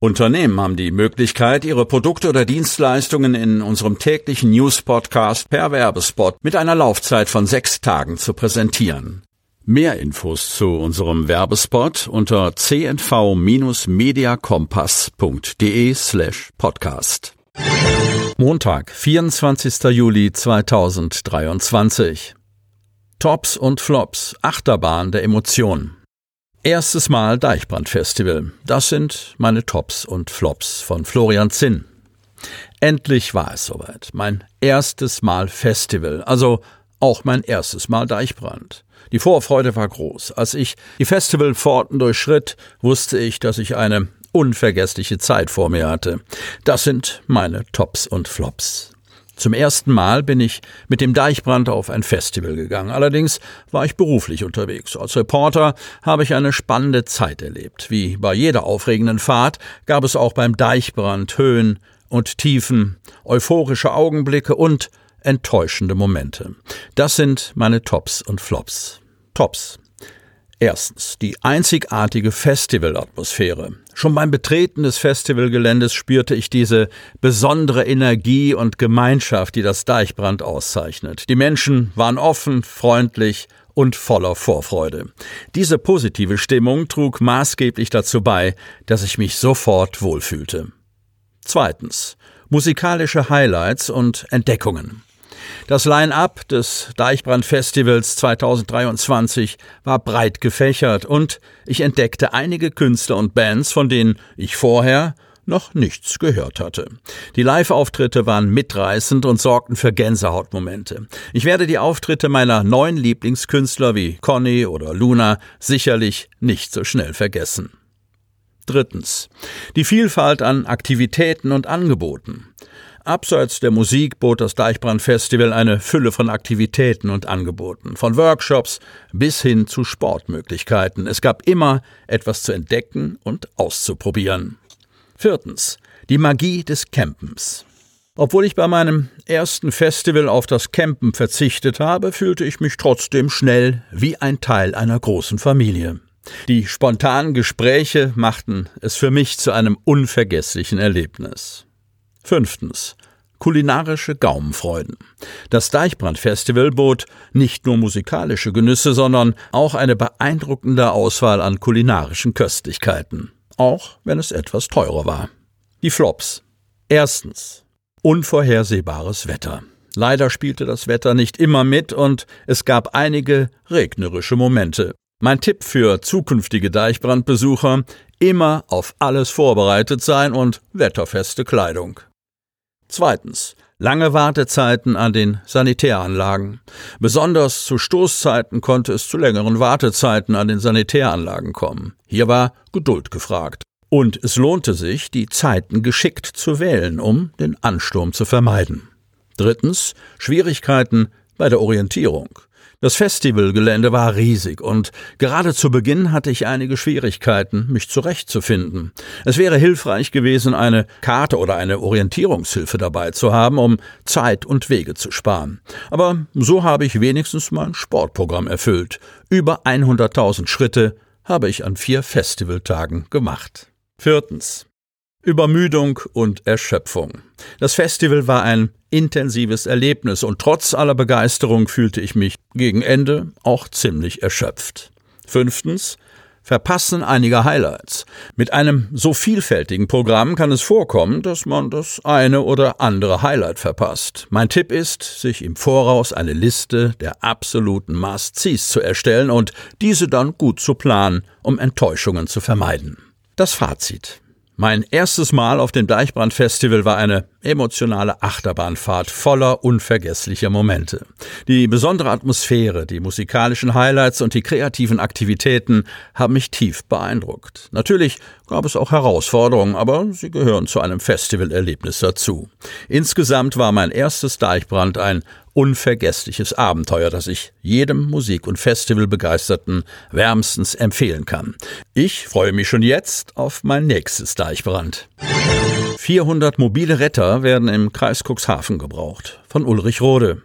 Unternehmen haben die Möglichkeit, ihre Produkte oder Dienstleistungen in unserem täglichen News-Podcast per Werbespot mit einer Laufzeit von sechs Tagen zu präsentieren. Mehr Infos zu unserem Werbespot unter cnv-mediakompass.de slash podcast. Montag, 24. Juli 2023. Tops und Flops, Achterbahn der Emotionen. Erstes Mal Deichbrandfestival. Das sind meine Tops und Flops von Florian Zinn. Endlich war es soweit. Mein erstes Mal Festival, also auch mein erstes Mal Deichbrand. Die Vorfreude war groß. Als ich die Festivalpforten durchschritt, wusste ich, dass ich eine unvergessliche Zeit vor mir hatte. Das sind meine Tops und Flops. Zum ersten Mal bin ich mit dem Deichbrand auf ein Festival gegangen. Allerdings war ich beruflich unterwegs. Als Reporter habe ich eine spannende Zeit erlebt. Wie bei jeder aufregenden Fahrt gab es auch beim Deichbrand Höhen und Tiefen, euphorische Augenblicke und enttäuschende Momente. Das sind meine Tops und Flops. Tops. Erstens die einzigartige Festivalatmosphäre. Schon beim Betreten des Festivalgeländes spürte ich diese besondere Energie und Gemeinschaft, die das Deichbrand auszeichnet. Die Menschen waren offen, freundlich und voller Vorfreude. Diese positive Stimmung trug maßgeblich dazu bei, dass ich mich sofort wohlfühlte. Zweitens musikalische Highlights und Entdeckungen. Das Line-up des Deichbrand-Festivals 2023 war breit gefächert und ich entdeckte einige Künstler und Bands, von denen ich vorher noch nichts gehört hatte. Die Live-Auftritte waren mitreißend und sorgten für Gänsehautmomente. Ich werde die Auftritte meiner neuen Lieblingskünstler wie Conny oder Luna sicherlich nicht so schnell vergessen. Drittens. Die Vielfalt an Aktivitäten und Angeboten. Abseits der Musik bot das Deichbrand Festival eine Fülle von Aktivitäten und Angeboten, von Workshops bis hin zu Sportmöglichkeiten. Es gab immer etwas zu entdecken und auszuprobieren. Viertens. Die Magie des Campens. Obwohl ich bei meinem ersten Festival auf das Campen verzichtet habe, fühlte ich mich trotzdem schnell wie ein Teil einer großen Familie. Die spontanen Gespräche machten es für mich zu einem unvergesslichen Erlebnis. Fünftens. Kulinarische Gaumenfreuden. Das Deichbrand-Festival bot nicht nur musikalische Genüsse, sondern auch eine beeindruckende Auswahl an kulinarischen Köstlichkeiten. Auch wenn es etwas teurer war. Die Flops. Erstens. Unvorhersehbares Wetter. Leider spielte das Wetter nicht immer mit und es gab einige regnerische Momente. Mein Tipp für zukünftige Deichbrandbesucher, immer auf alles vorbereitet sein und wetterfeste Kleidung. Zweitens. Lange Wartezeiten an den Sanitäranlagen. Besonders zu Stoßzeiten konnte es zu längeren Wartezeiten an den Sanitäranlagen kommen. Hier war Geduld gefragt. Und es lohnte sich, die Zeiten geschickt zu wählen, um den Ansturm zu vermeiden. Drittens. Schwierigkeiten bei der Orientierung. Das Festivalgelände war riesig und gerade zu Beginn hatte ich einige Schwierigkeiten, mich zurechtzufinden. Es wäre hilfreich gewesen, eine Karte oder eine Orientierungshilfe dabei zu haben, um Zeit und Wege zu sparen. Aber so habe ich wenigstens mein Sportprogramm erfüllt. Über 100.000 Schritte habe ich an vier Festivaltagen gemacht. Viertens. Übermüdung und Erschöpfung. Das Festival war ein intensives Erlebnis und trotz aller Begeisterung fühlte ich mich gegen Ende auch ziemlich erschöpft. Fünftens, Verpassen einiger Highlights. Mit einem so vielfältigen Programm kann es vorkommen, dass man das eine oder andere Highlight verpasst. Mein Tipp ist, sich im Voraus eine Liste der absoluten Must-Sees zu erstellen und diese dann gut zu planen, um Enttäuschungen zu vermeiden. Das Fazit. Mein erstes Mal auf dem Deichbrand-Festival war eine emotionale Achterbahnfahrt voller unvergesslicher Momente. Die besondere Atmosphäre, die musikalischen Highlights und die kreativen Aktivitäten haben mich tief beeindruckt. Natürlich gab es auch Herausforderungen, aber sie gehören zu einem Festivalerlebnis dazu. Insgesamt war mein erstes Deichbrand ein unvergessliches Abenteuer, das ich jedem Musik- und Festivalbegeisterten wärmstens empfehlen kann. Ich freue mich schon jetzt auf mein nächstes Deichbrand. 400 mobile Retter werden im Kreis Cuxhaven gebraucht. Von Ulrich Rode.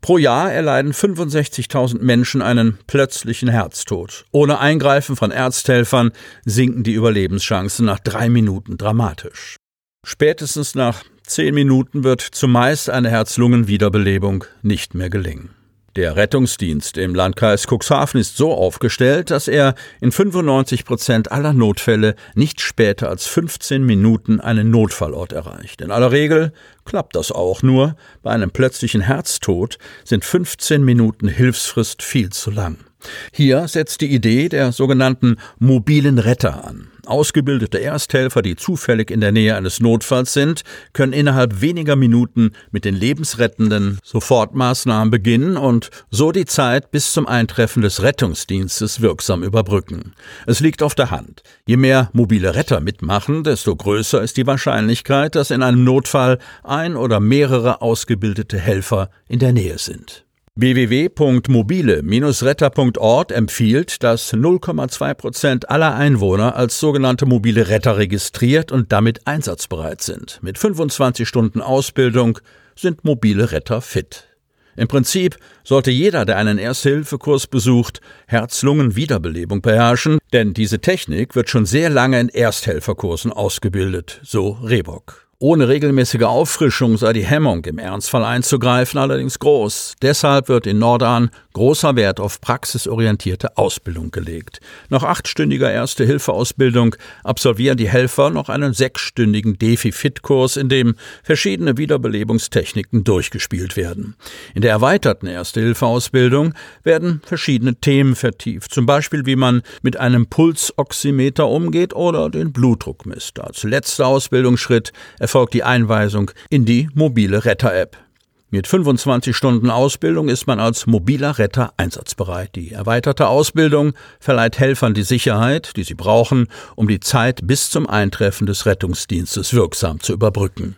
Pro Jahr erleiden 65.000 Menschen einen plötzlichen Herztod. Ohne Eingreifen von Ärzthelfern sinken die Überlebenschancen nach drei Minuten dramatisch. Spätestens nach zehn Minuten wird zumeist eine Herz-Lungen-Wiederbelebung nicht mehr gelingen. Der Rettungsdienst im Landkreis Cuxhaven ist so aufgestellt, dass er in 95 Prozent aller Notfälle nicht später als 15 Minuten einen Notfallort erreicht. In aller Regel klappt das auch nur. Bei einem plötzlichen Herztod sind 15 Minuten Hilfsfrist viel zu lang. Hier setzt die Idee der sogenannten mobilen Retter an. Ausgebildete Ersthelfer, die zufällig in der Nähe eines Notfalls sind, können innerhalb weniger Minuten mit den lebensrettenden Sofortmaßnahmen beginnen und so die Zeit bis zum Eintreffen des Rettungsdienstes wirksam überbrücken. Es liegt auf der Hand. Je mehr mobile Retter mitmachen, desto größer ist die Wahrscheinlichkeit, dass in einem Notfall ein oder mehrere ausgebildete Helfer in der Nähe sind www.mobile-retter.org empfiehlt, dass 0,2 Prozent aller Einwohner als sogenannte mobile Retter registriert und damit einsatzbereit sind. Mit 25 Stunden Ausbildung sind mobile Retter fit. Im Prinzip sollte jeder, der einen Erste-Hilfe-Kurs besucht, Herz-Lungen-Wiederbelebung beherrschen, denn diese Technik wird schon sehr lange in Ersthelferkursen ausgebildet, so Rehbock. Ohne regelmäßige Auffrischung sei die Hemmung, im Ernstfall einzugreifen, allerdings groß. Deshalb wird in Nordan großer Wert auf praxisorientierte Ausbildung gelegt. Nach achtstündiger Erste-Hilfe-Ausbildung absolvieren die Helfer noch einen sechsstündigen Defi-Fit-Kurs, in dem verschiedene Wiederbelebungstechniken durchgespielt werden. In der erweiterten Erste-Hilfe-Ausbildung werden verschiedene Themen vertieft, zum Beispiel wie man mit einem Pulsoximeter umgeht oder den Blutdruck misst. Als letzter Ausbildungsschritt erfolgt die Einweisung in die mobile Retter-App. Mit 25 Stunden Ausbildung ist man als mobiler Retter einsatzbereit. Die erweiterte Ausbildung verleiht Helfern die Sicherheit, die sie brauchen, um die Zeit bis zum Eintreffen des Rettungsdienstes wirksam zu überbrücken.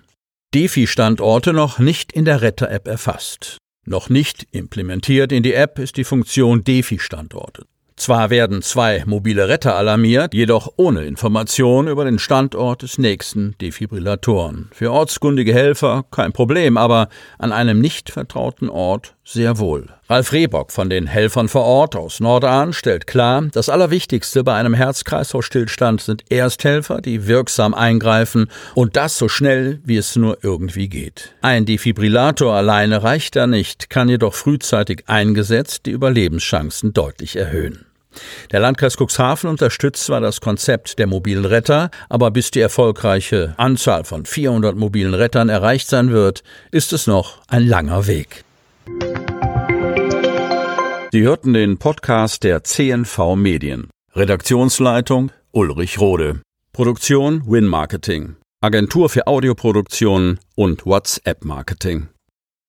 Defi-Standorte noch nicht in der Retter-App erfasst. Noch nicht implementiert in die App ist die Funktion Defi-Standorte. Zwar werden zwei mobile Retter alarmiert, jedoch ohne Information über den Standort des nächsten Defibrillatoren. Für ortskundige Helfer kein Problem, aber an einem nicht vertrauten Ort sehr wohl. Ralf Rehbock von den Helfern vor Ort aus Nordahn stellt klar, das Allerwichtigste bei einem Herz-Kreislauf-Stillstand sind Ersthelfer, die wirksam eingreifen und das so schnell, wie es nur irgendwie geht. Ein Defibrillator alleine reicht da nicht, kann jedoch frühzeitig eingesetzt die Überlebenschancen deutlich erhöhen. Der Landkreis Cuxhaven unterstützt zwar das Konzept der mobilen Retter, aber bis die erfolgreiche Anzahl von 400 mobilen Rettern erreicht sein wird, ist es noch ein langer Weg. Sie hörten den Podcast der CNV Medien. Redaktionsleitung Ulrich Rode. Produktion Win Marketing. Agentur für Audioproduktion und WhatsApp Marketing.